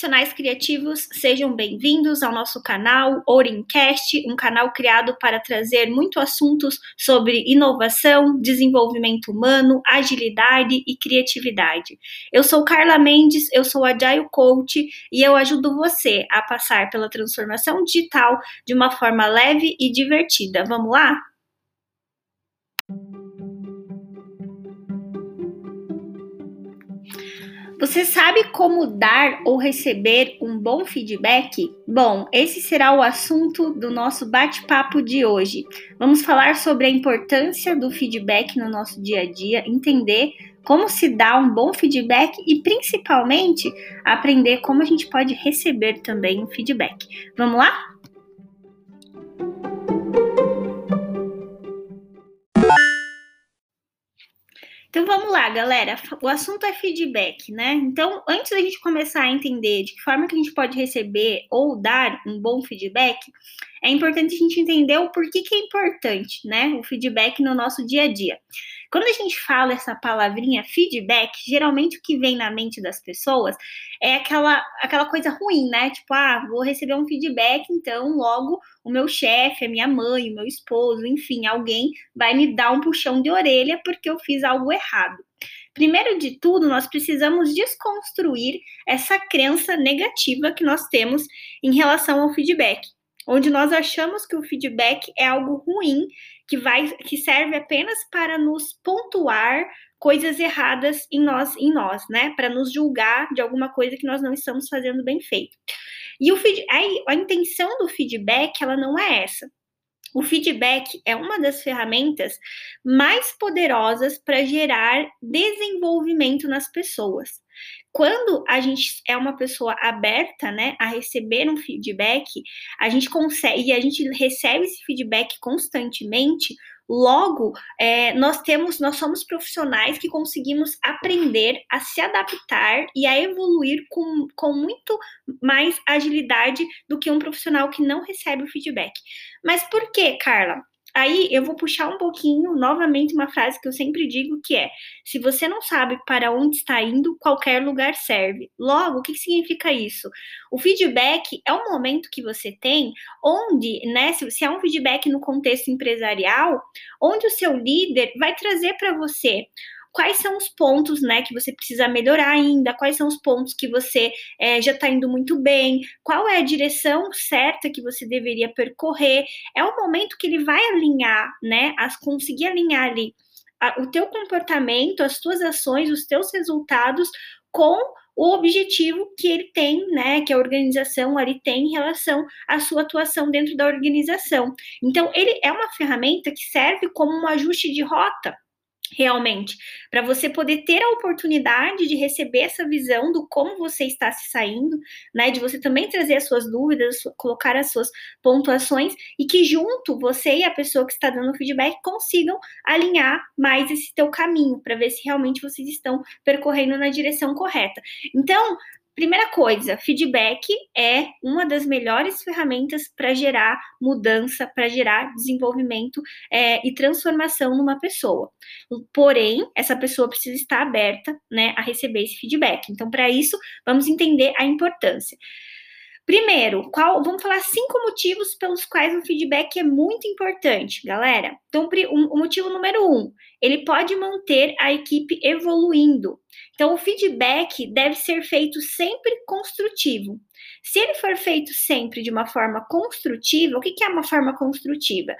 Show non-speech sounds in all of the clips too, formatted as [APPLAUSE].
profissionais criativos, sejam bem-vindos ao nosso canal Orincast, um canal criado para trazer muito assuntos sobre inovação, desenvolvimento humano, agilidade e criatividade. Eu sou Carla Mendes, eu sou Agile Coach e eu ajudo você a passar pela transformação digital de uma forma leve e divertida. Vamos lá? Você sabe como dar ou receber um bom feedback? Bom, esse será o assunto do nosso bate-papo de hoje. Vamos falar sobre a importância do feedback no nosso dia a dia, entender como se dá um bom feedback e principalmente aprender como a gente pode receber também um feedback. Vamos lá? Então vamos lá, galera. O assunto é feedback, né? Então, antes da gente começar a entender de que forma que a gente pode receber ou dar um bom feedback, é importante a gente entender o porquê que é importante, né? O feedback no nosso dia a dia. Quando a gente fala essa palavrinha feedback, geralmente o que vem na mente das pessoas é aquela, aquela coisa ruim, né? Tipo, ah, vou receber um feedback, então logo o meu chefe, a minha mãe, o meu esposo, enfim, alguém vai me dar um puxão de orelha porque eu fiz algo errado. Primeiro de tudo, nós precisamos desconstruir essa crença negativa que nós temos em relação ao feedback onde nós achamos que o feedback é algo ruim, que vai que serve apenas para nos pontuar coisas erradas em nós, em nós, né? Para nos julgar de alguma coisa que nós não estamos fazendo bem feito. E o a, a intenção do feedback, ela não é essa. O feedback é uma das ferramentas mais poderosas para gerar desenvolvimento nas pessoas. Quando a gente é uma pessoa aberta, né, a receber um feedback, a gente consegue e a gente recebe esse feedback constantemente. Logo, é, nós temos, nós somos profissionais que conseguimos aprender a se adaptar e a evoluir com, com muito mais agilidade do que um profissional que não recebe o feedback. Mas por que, Carla? Aí eu vou puxar um pouquinho, novamente, uma frase que eu sempre digo que é: se você não sabe para onde está indo, qualquer lugar serve. Logo, o que significa isso? O feedback é um momento que você tem onde, né, se, se é um feedback no contexto empresarial, onde o seu líder vai trazer para você quais são os pontos, né, que você precisa melhorar ainda, quais são os pontos que você é, já está indo muito bem, qual é a direção certa que você deveria percorrer. É o momento que ele vai alinhar, né, as conseguir alinhar ali a, o teu comportamento, as tuas ações, os teus resultados com o objetivo que ele tem, né, que a organização ali tem em relação à sua atuação dentro da organização. Então, ele é uma ferramenta que serve como um ajuste de rota realmente, para você poder ter a oportunidade de receber essa visão do como você está se saindo, né, de você também trazer as suas dúvidas, colocar as suas pontuações e que junto você e a pessoa que está dando feedback consigam alinhar mais esse teu caminho para ver se realmente vocês estão percorrendo na direção correta. Então, Primeira coisa, feedback é uma das melhores ferramentas para gerar mudança, para gerar desenvolvimento é, e transformação numa pessoa. Porém, essa pessoa precisa estar aberta né, a receber esse feedback. Então, para isso, vamos entender a importância. Primeiro, qual, vamos falar cinco motivos pelos quais o feedback é muito importante, galera. Então, o motivo número um, ele pode manter a equipe evoluindo. Então, o feedback deve ser feito sempre construtivo. Se ele for feito sempre de uma forma construtiva, o que, que é uma forma construtiva?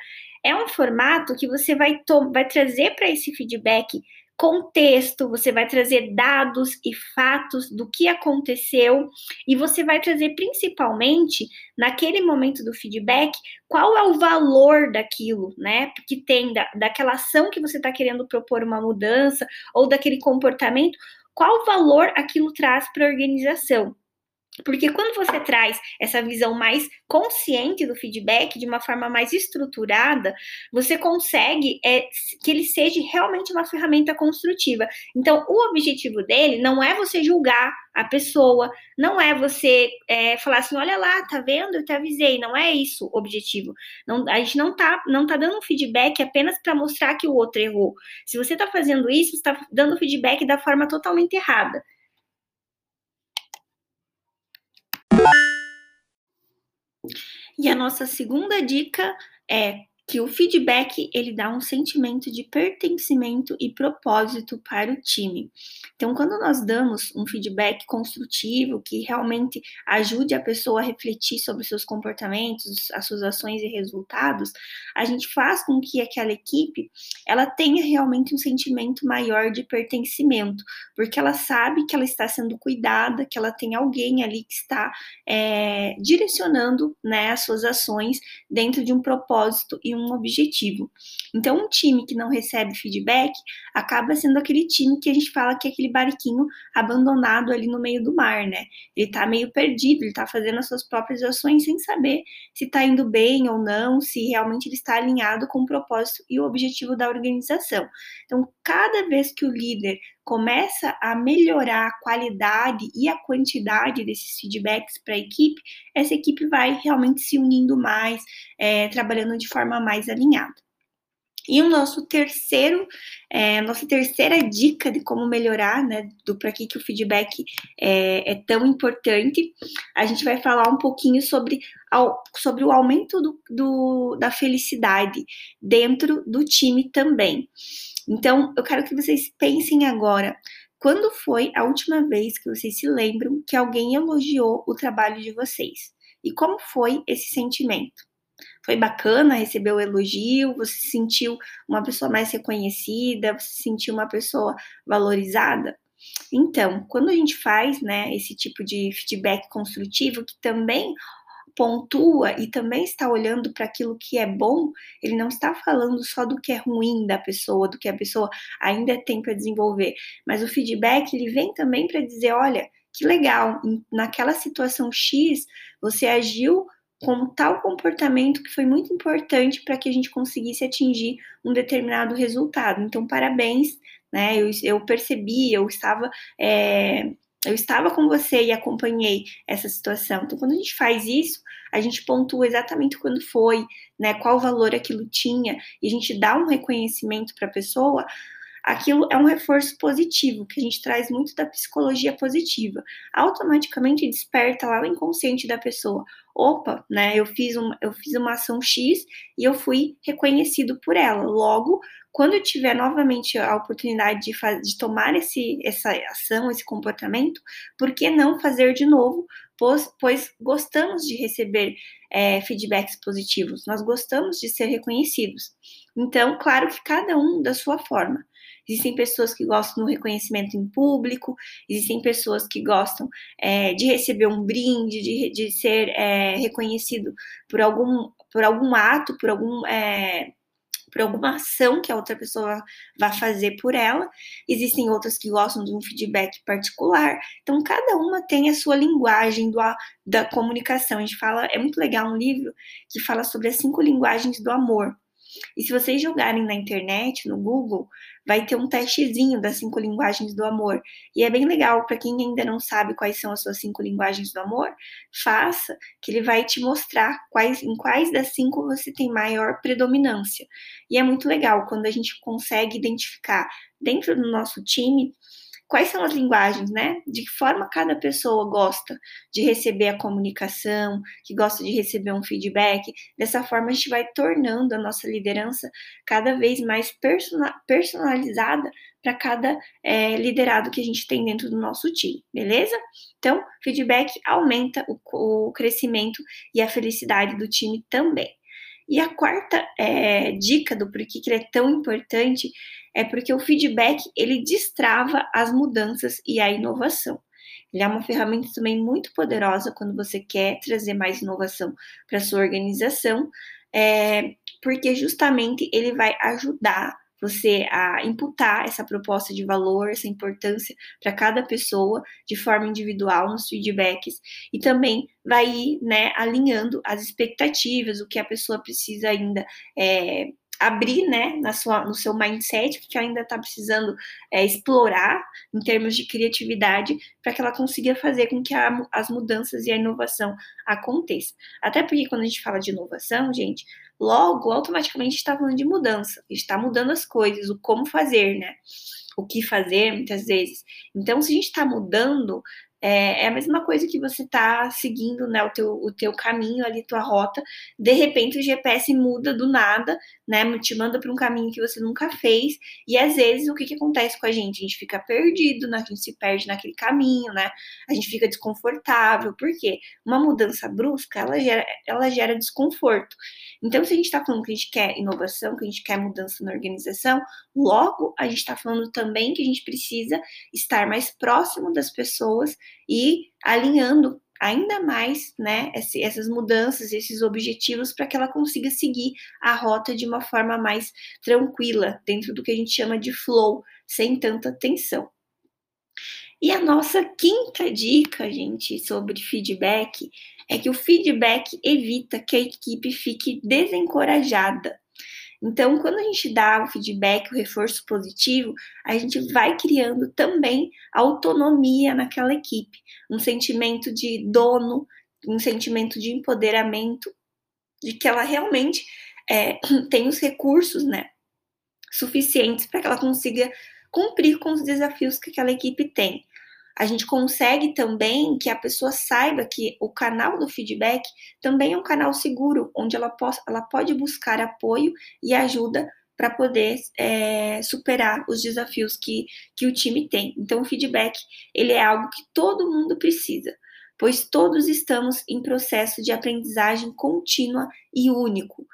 É um formato que você vai, vai trazer para esse feedback contexto, você vai trazer dados e fatos do que aconteceu e você vai trazer principalmente naquele momento do feedback qual é o valor daquilo, né? Que tem da, daquela ação que você está querendo propor uma mudança ou daquele comportamento, qual valor aquilo traz para a organização. Porque quando você traz essa visão mais consciente do feedback, de uma forma mais estruturada, você consegue é, que ele seja realmente uma ferramenta construtiva. Então, o objetivo dele não é você julgar a pessoa, não é você é, falar assim, olha lá, tá vendo? Eu te avisei. Não é isso o objetivo. Não, a gente não tá, não tá dando feedback apenas para mostrar que o outro errou. Se você tá fazendo isso, você tá dando feedback da forma totalmente errada. E a nossa segunda dica é que o feedback ele dá um sentimento de pertencimento e propósito para o time. Então, quando nós damos um feedback construtivo que realmente ajude a pessoa a refletir sobre seus comportamentos, as suas ações e resultados, a gente faz com que aquela equipe ela tenha realmente um sentimento maior de pertencimento, porque ela sabe que ela está sendo cuidada, que ela tem alguém ali que está é, direcionando né, as suas ações dentro de um propósito e um um objetivo. Então, um time que não recebe feedback acaba sendo aquele time que a gente fala que é aquele barquinho abandonado ali no meio do mar, né? Ele tá meio perdido, ele tá fazendo as suas próprias ações sem saber se tá indo bem ou não, se realmente ele está alinhado com o propósito e o objetivo da organização. Então, cada vez que o líder começa a melhorar a qualidade e a quantidade desses feedbacks para a equipe, essa equipe vai realmente se unindo mais, é, trabalhando de forma mais alinhada. E o nosso terceiro, é, nossa terceira dica de como melhorar, né, do para que, que o feedback é, é, tão importante, a gente vai falar um pouquinho sobre, ao, sobre o aumento do, do, da felicidade dentro do time também. Então, eu quero que vocês pensem agora. Quando foi a última vez que vocês se lembram que alguém elogiou o trabalho de vocês? E como foi esse sentimento? Foi bacana receber o elogio? Você se sentiu uma pessoa mais reconhecida? Você se sentiu uma pessoa valorizada? Então, quando a gente faz né, esse tipo de feedback construtivo, que também pontua e também está olhando para aquilo que é bom, ele não está falando só do que é ruim da pessoa, do que a pessoa ainda tem para desenvolver, mas o feedback ele vem também para dizer, olha, que legal, naquela situação X, você agiu com tal comportamento que foi muito importante para que a gente conseguisse atingir um determinado resultado. Então, parabéns, né? Eu, eu percebi, eu estava é, eu estava com você e acompanhei essa situação. Então, quando a gente faz isso, a gente pontua exatamente quando foi, né, qual valor aquilo tinha, e a gente dá um reconhecimento para a pessoa, aquilo é um reforço positivo, que a gente traz muito da psicologia positiva. Automaticamente desperta lá o inconsciente da pessoa. Opa, né, eu fiz, uma, eu fiz uma ação X e eu fui reconhecido por ela. Logo, quando eu tiver novamente a oportunidade de, de tomar esse, essa ação, esse comportamento, por que não fazer de novo? Pois, pois gostamos de receber é, feedbacks positivos, nós gostamos de ser reconhecidos. Então, claro que cada um da sua forma. Existem pessoas que gostam do reconhecimento em público, existem pessoas que gostam é, de receber um brinde, de, de ser é, reconhecido por algum, por algum ato, por algum é, por alguma ação que a outra pessoa vai fazer por ela. Existem outras que gostam de um feedback particular. Então, cada uma tem a sua linguagem do, da comunicação. A gente fala, é muito legal um livro que fala sobre as cinco linguagens do amor. E se vocês jogarem na internet, no Google, vai ter um testezinho das cinco linguagens do amor. E é bem legal para quem ainda não sabe quais são as suas cinco linguagens do amor, faça, que ele vai te mostrar quais, em quais das cinco você tem maior predominância. E é muito legal quando a gente consegue identificar dentro do nosso time quais são as linguagens, né? De que forma cada pessoa gosta de receber a comunicação, que gosta de receber um feedback. Dessa forma, a gente vai tornando a nossa liderança cada vez mais personalizada para cada é, liderado que a gente tem dentro do nosso time, beleza? Então, feedback aumenta o, o crescimento e a felicidade do time também. E a quarta é, dica do porquê que ele é tão importante é porque o feedback ele destrava as mudanças e a inovação. Ele é uma ferramenta também muito poderosa quando você quer trazer mais inovação para sua organização, é, porque justamente ele vai ajudar você a imputar essa proposta de valor, essa importância para cada pessoa de forma individual nos feedbacks e também vai ir né, alinhando as expectativas, o que a pessoa precisa ainda é, abrir né, na sua, no seu mindset, que ainda está precisando é, explorar em termos de criatividade, para que ela consiga fazer com que a, as mudanças e a inovação aconteçam. Até porque quando a gente fala de inovação, gente, logo, automaticamente está falando de mudança, está mudando as coisas, o como fazer, né? O que fazer, muitas vezes. Então, se a gente está mudando, É, é, a mesma coisa que você tá seguindo, né, o teu, o teu caminho ali, tua rota, de repente o GPS muda do nada, né, te manda para um caminho que você nunca fez, e às vezes o que, que acontece com a gente? A gente fica perdido, né, a gente se perde naquele caminho, né, a gente fica desconfortável, porque uma mudança brusca, ela gera, ela gera desconforto. Então, se a gente está falando que a gente quer inovação, que a gente quer mudança na organização, logo a gente está falando também que a gente precisa estar mais próximo das pessoas e alinhando ainda mais, né, essas mudanças, esses objetivos para que ela consiga seguir a rota de uma forma mais tranquila, dentro do que a gente chama de flow, sem tanta tensão. E a nossa quinta dica, gente, sobre feedback é que o feedback evita que a equipe fique desencorajada. Então, quando a gente dá o feedback, o reforço positivo, a gente vai criando também autonomia naquela equipe, um sentimento de dono, um sentimento de empoderamento, de que ela realmente é, [CLEARS THROAT] tem os recursos, né, suficientes para que ela consiga cumprir com os desafios que aquela equipe tem a gente consegue também que a pessoa saiba que o canal do feedback também é um canal seguro, onde ela, possa, ela pode buscar apoio e ajuda para poder é, superar os desafios que, que o time tem. Então, o feedback ele é algo que todo mundo precisa, pois todos estamos em processo de aprendizagem contínua e único.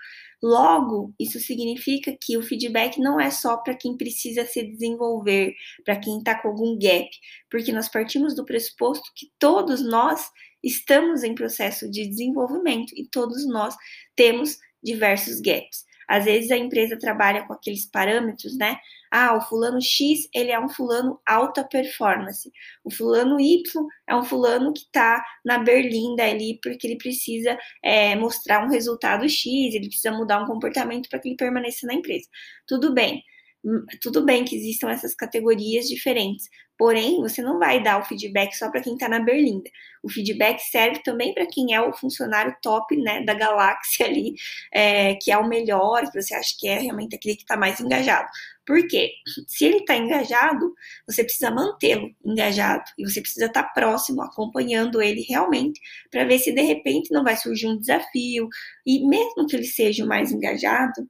Logo, isso significa que o feedback não é só para quem precisa se desenvolver, para quem está com algum gap, porque nós partimos do pressuposto que todos nós estamos em processo de desenvolvimento e todos nós temos diversos gaps. Às vezes a empresa trabalha com aqueles parâmetros, né? Ah, o fulano X, ele é um fulano alta performance. O fulano Y é um fulano que está na berlinda ali porque ele precisa é, mostrar um resultado X, ele precisa mudar um comportamento para que ele permaneça na empresa. Tudo bem. Hum, tudo bem que existam essas categorias diferentes, porém, você não vai dar o feedback só para quem está na berlinda. O feedback serve também para quem é o funcionário top né, da galáxia ali, é, que é o melhor, que você acha que é realmente aquele que está mais engajado. Por quê? Se ele está engajado, você precisa mantê-lo engajado e você precisa estar tá próximo, acompanhando ele realmente, para ver se de repente não vai surgir um desafio. E mesmo que ele seja o mais engajado,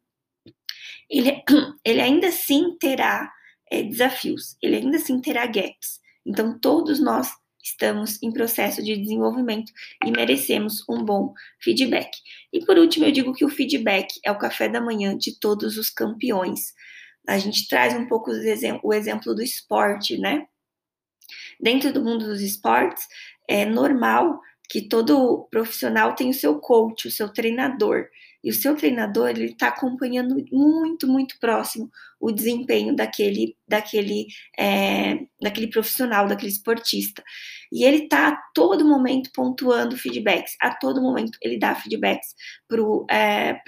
ele, [CLEARS THROAT] ele ainda assim terá é, desafios, ele ainda assim terá gaps. Então, todos nós estamos em processo de desenvolvimento e merecemos um bom feedback. E por último, eu digo que o feedback é o café da manhã de todos os campeões. A gente traz um pouco o exemplo do esporte, né? Dentro do mundo dos esportes, é normal que todo profissional tenha o seu coach, o seu treinador. E o seu treinador ele está acompanhando muito, muito próximo o desempenho daquele, daquele, é, daquele profissional, daquele esportista. E ele está a todo momento pontuando feedbacks, a todo momento ele dá feedbacks para o é,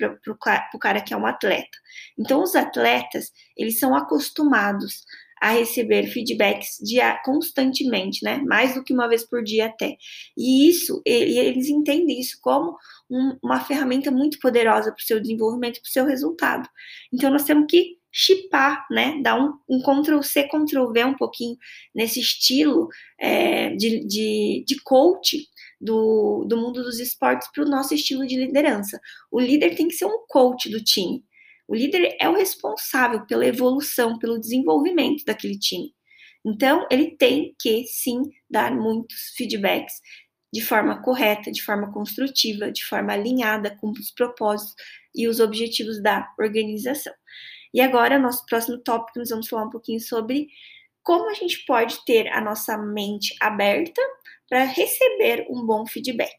cara que é um atleta. Então, os atletas, eles são acostumados a receber feedbacks dia, constantemente, né? Mais do que uma vez por dia até. E isso, eles entendem isso como um, uma ferramenta muito poderosa para o seu desenvolvimento, para o seu resultado. Então, nós temos que chipar, né? Dar um, um Ctrl-C, Ctrl-V um pouquinho nesse estilo é, de, de, de coach do, do mundo dos esportes para o nosso estilo de liderança. O líder tem que ser um coach do time. O líder é o responsável pela evolução, pelo desenvolvimento daquele time. Então, ele tem que sim dar muitos feedbacks de forma correta, de forma construtiva, de forma alinhada com os propósitos e os objetivos da organização. E agora, nosso próximo tópico, nós vamos falar um pouquinho sobre como a gente pode ter a nossa mente aberta para receber um bom feedback.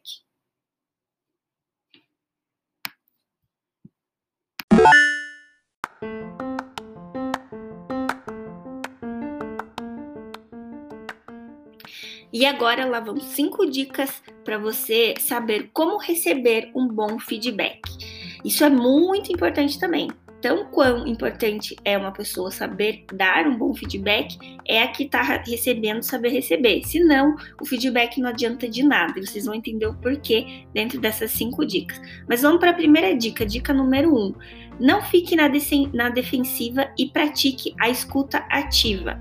E agora lá vão cinco dicas para você saber como receber um bom feedback. Isso é muito importante também. Tão quão importante é uma pessoa saber dar um bom feedback, é a que está recebendo saber receber. Senão, o feedback não adianta de nada. E vocês vão entender o porquê dentro dessas cinco dicas. Mas vamos para a primeira dica, dica número um. Não fique na, na defensiva e pratique a escuta ativa.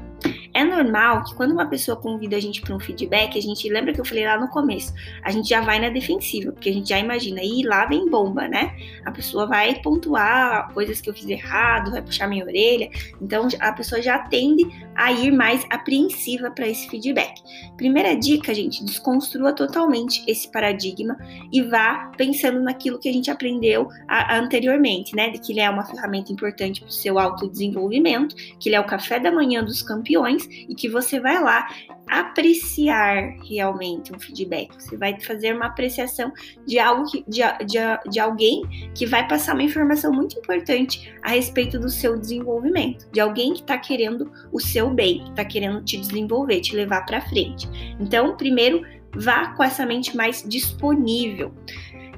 É normal que quando uma pessoa convida a gente para um feedback, a gente lembra que eu falei lá no começo, a gente já vai na defensiva, porque a gente já imagina, e lá vem bomba, né? A pessoa vai pontuar coisas que eu fiz errado, vai puxar minha orelha. Então a pessoa já tende a ir mais apreensiva para esse feedback. Primeira dica, gente, desconstrua totalmente esse paradigma e vá pensando naquilo que a gente aprendeu a, a anteriormente, né? De que ele é uma ferramenta importante para o seu autodesenvolvimento, que ele é o café da manhã dos campeões e que você vai lá apreciar realmente um feedback. Você vai fazer uma apreciação de algo que, de, de, de alguém que vai passar uma informação muito importante a respeito do seu desenvolvimento, de alguém que está querendo o seu bem, que está querendo te desenvolver, te levar para frente. Então, primeiro, vá com essa mente mais disponível.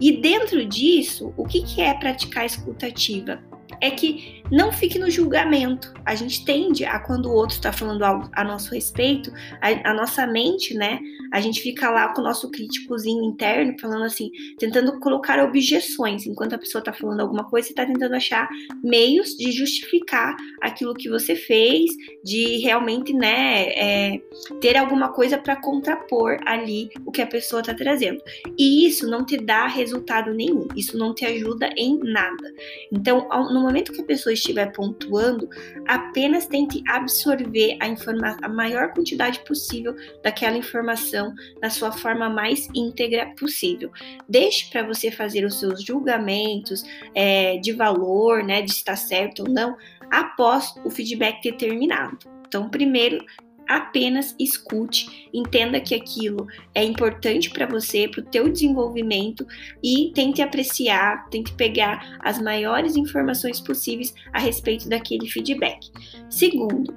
E dentro disso, o que, que é praticar escutativa? é que não fique no julgamento. A gente tende a, quando o outro está falando algo a nosso respeito, a, a, nossa mente, né? A gente fica lá com o nosso críticozinho interno, falando assim, tentando colocar objeções. Enquanto a pessoa está falando alguma coisa, você está tentando achar meios de justificar aquilo que você fez, de realmente, né, é, ter alguma coisa para contrapor ali o que a pessoa está trazendo. E isso não te dá resultado nenhum, isso não te ajuda em nada. Então, no momento que a pessoa estiver pontuando, apenas tente absorver a, informa a maior quantidade possível daquela informação na sua forma mais íntegra possível. Deixe para você fazer os seus julgamentos é, de valor, né, de estar certo ou não, após o feedback ter terminado. Então, primeiro, apenas escute, entenda que aquilo é importante para você, para o teu desenvolvimento e tente apreciar, tente pegar as maiores informações possíveis a respeito daquele feedback. Segundo,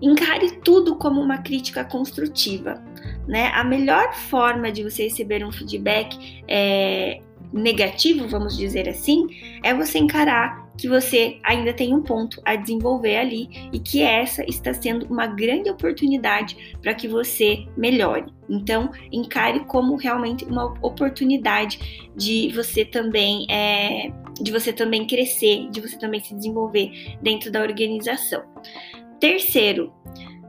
encare tudo como uma crítica construtiva. Né? A melhor forma de você receber um feedback é, negativo, vamos dizer assim, é você encarar que você ainda tem um ponto a desenvolver ali e que essa está sendo uma grande oportunidade para que você melhore. Então, encare como realmente uma oportunidade de você também é, de você também crescer, de você também se desenvolver dentro da organização. Terceiro,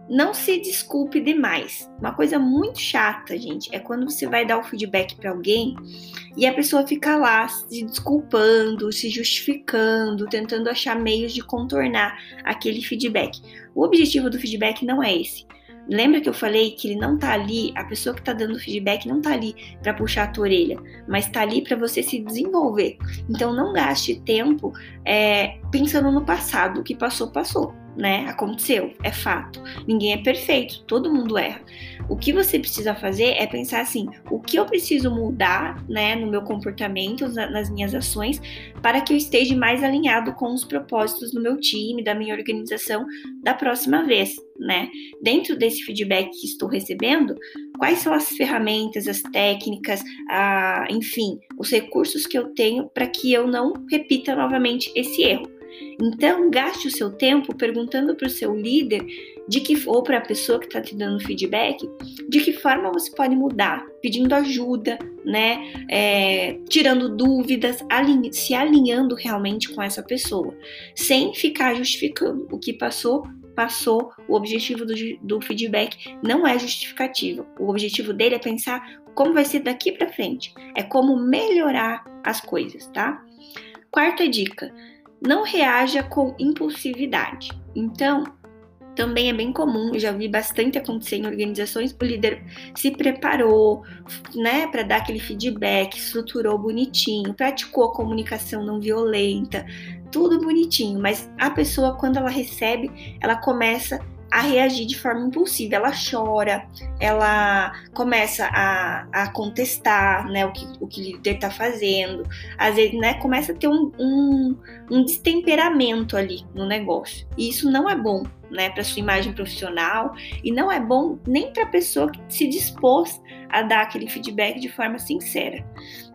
não se desculpe demais. Uma coisa muito chata, gente, é quando você vai dar o feedback para alguém e a pessoa fica lá se desculpando, se justificando, tentando achar meios de contornar aquele feedback. O objetivo do feedback não é esse. Lembra que eu falei que ele não tá ali, a pessoa que tá dando feedback não tá ali para puxar a tua orelha, mas tá ali para você se desenvolver. Então não gaste tempo é, pensando no passado, o que passou, passou né? Aconteceu, é fato. Ninguém é perfeito, todo mundo erra. O que você precisa fazer é pensar assim: o que eu preciso mudar, né, no meu comportamento, nas minhas ações, para que eu esteja mais alinhado com os propósitos do meu time, da minha organização da próxima vez, né? Dentro desse feedback que estou recebendo, quais são as ferramentas, as técnicas, a, enfim, os recursos que eu tenho para que eu não repita novamente esse erro. Então, gaste o seu tempo perguntando para o seu líder de que ou para a pessoa que está te dando feedback, de que forma você pode mudar, pedindo ajuda, né, é, tirando dúvidas, alinha, se alinhando realmente com essa pessoa, sem ficar justificando o que passou. Passou, o objetivo do, do feedback não é justificativo. O objetivo dele é pensar como vai ser daqui para frente, é como melhorar as coisas, tá? Quarta dica: não reaja com impulsividade. Então, também é bem comum, já vi bastante acontecer em organizações, o líder se preparou, né, para dar aquele feedback, estruturou bonitinho, praticou a comunicação não violenta, tudo bonitinho, mas a pessoa quando ela recebe, ela começa a reagir de forma impulsiva. Ela chora, ela começa a, a contestar né, o, que, o que o líder está fazendo, às vezes né, começa a ter um, um, um destemperamento ali no negócio. E isso não é bom né, para sua imagem profissional e não é bom nem para a pessoa que se dispôs a dar aquele feedback de forma sincera.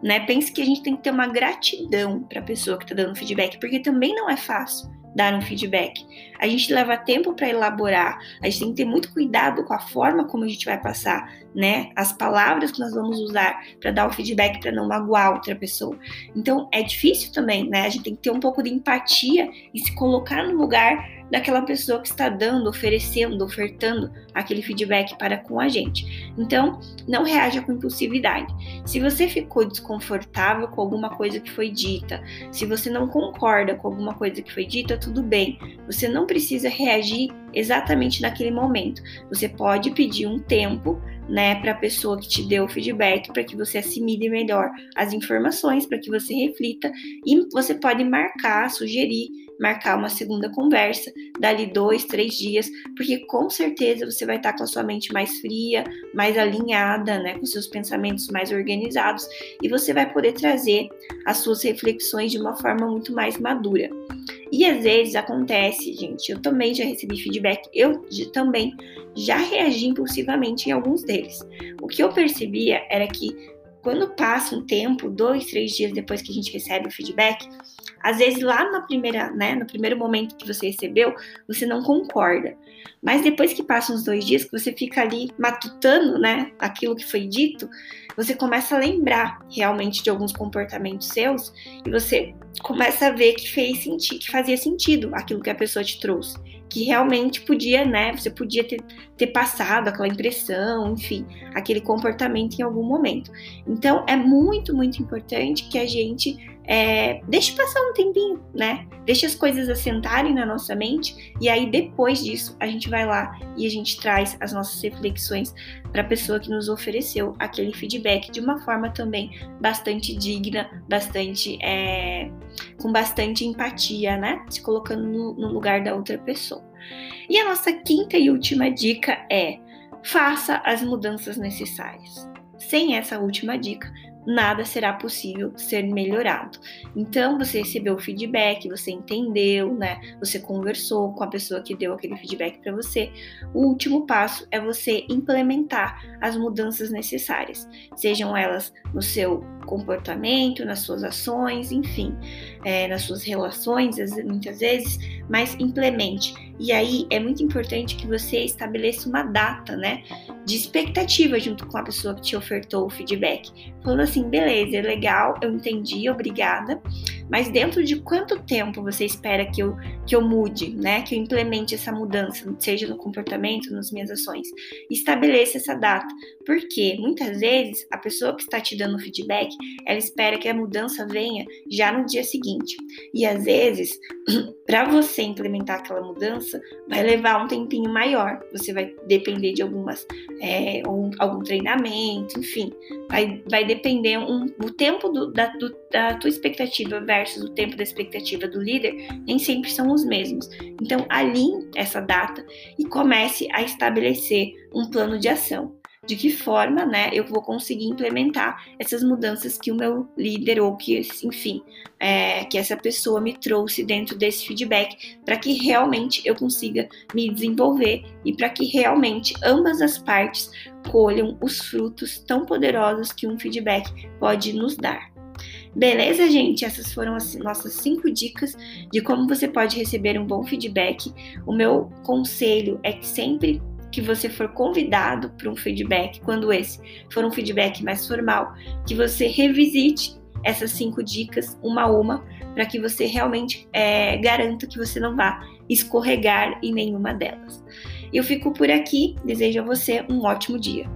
Né? Pense que a gente tem que ter uma gratidão para a pessoa que está dando feedback, porque também não é fácil dar um feedback. A gente leva tempo para elaborar, a gente tem que ter muito cuidado com a forma como a gente vai passar, né? As palavras que nós vamos usar para dar o feedback para não magoar outra pessoa. Então é difícil também, né? A gente tem que ter um pouco de empatia e se colocar no lugar daquela pessoa que está dando, oferecendo, ofertando aquele feedback para com a gente. Então, não reaja com impulsividade. Se você ficou desconfortável com alguma coisa que foi dita, se você não concorda com alguma coisa que foi dita, tudo bem. Você não precisa reagir exatamente naquele momento. Você pode pedir um tempo né, para a pessoa que te deu o feedback, para que você assimile melhor as informações, para que você reflita e você pode marcar, sugerir, marcar uma segunda conversa, dali dois, três dias, porque com certeza você vai estar com a sua mente mais fria, mais alinhada, né, com seus pensamentos mais organizados e você vai poder trazer as suas reflexões de uma forma muito mais madura. E às vezes acontece, gente, eu também já recebi feedback, eu também já reagi impulsivamente em alguns deles. O que eu percebia era que quando passa um tempo, dois, três dias depois que a gente recebe o feedback, às vezes lá na primeira, né, no primeiro momento que você recebeu, você não concorda. Mas depois que passam uns dois dias, que você fica ali matutando, né, aquilo que foi dito, você começa a lembrar realmente de alguns comportamentos seus e você começa a ver que fez sentido, que fazia sentido aquilo que a pessoa te trouxe que realmente podia, né? Você podia ter, ter passado aquela impressão, enfim, aquele comportamento em algum momento. Então, é muito, muito importante que a gente é, deixe passar um tempinho, né? Deixe as coisas assentarem na nossa mente e aí depois disso a gente vai lá e a gente traz as nossas reflexões para a pessoa que nos ofereceu aquele feedback de uma forma também bastante digna, bastante é, com bastante empatia, né? Se colocando no, no lugar da outra pessoa. E a nossa quinta e última dica é: faça as mudanças necessárias. Sem essa última dica, nada será possível ser melhorado. Então, você recebeu o feedback, você entendeu, né? Você conversou com a pessoa que deu aquele feedback para você. O último passo é você implementar as mudanças necessárias, sejam elas no seu comportamento, nas suas ações, enfim, é, nas suas relações, muitas vezes, mas implemente. E aí é muito importante que você estabeleça uma data, né, de expectativa junto com a pessoa que te ofertou o feedback. Falando assim, beleza, é legal, eu entendi, obrigada, mas dentro de quanto tempo você espera que eu, que eu mude, né, que eu implemente essa mudança, seja no comportamento, nas minhas ações? Estabeleça essa data, porque muitas vezes a pessoa que está te dando feedback, ela espera que a mudança venha já no dia seguinte. E às vezes, [CLEARS THROAT] para você implementar aquela mudança, vai levar um tempinho maior. Você vai depender de algumas, é, um, algum treinamento, enfim, vai, vai depender um, o tempo do, da, do, da tua expectativa versus o tempo da expectativa do líder, nem sempre são os mesmos. Então, alinhe essa data e comece a estabelecer um plano de ação de que forma, né, eu vou conseguir implementar essas mudanças que o meu líder ou que, enfim, é, que essa pessoa me trouxe dentro desse feedback, para que realmente eu consiga me desenvolver e para que realmente ambas as partes colham os frutos tão poderosos que um feedback pode nos dar. Beleza, gente? Essas foram as nossas cinco dicas de como você pode receber um bom feedback. O meu conselho é que sempre que você for convidado para um feedback, quando esse for um feedback mais formal, que você revisite essas cinco dicas uma a uma, para que você realmente é, garanta que você não vá escorregar em nenhuma delas. Eu fico por aqui, desejo a você um ótimo dia.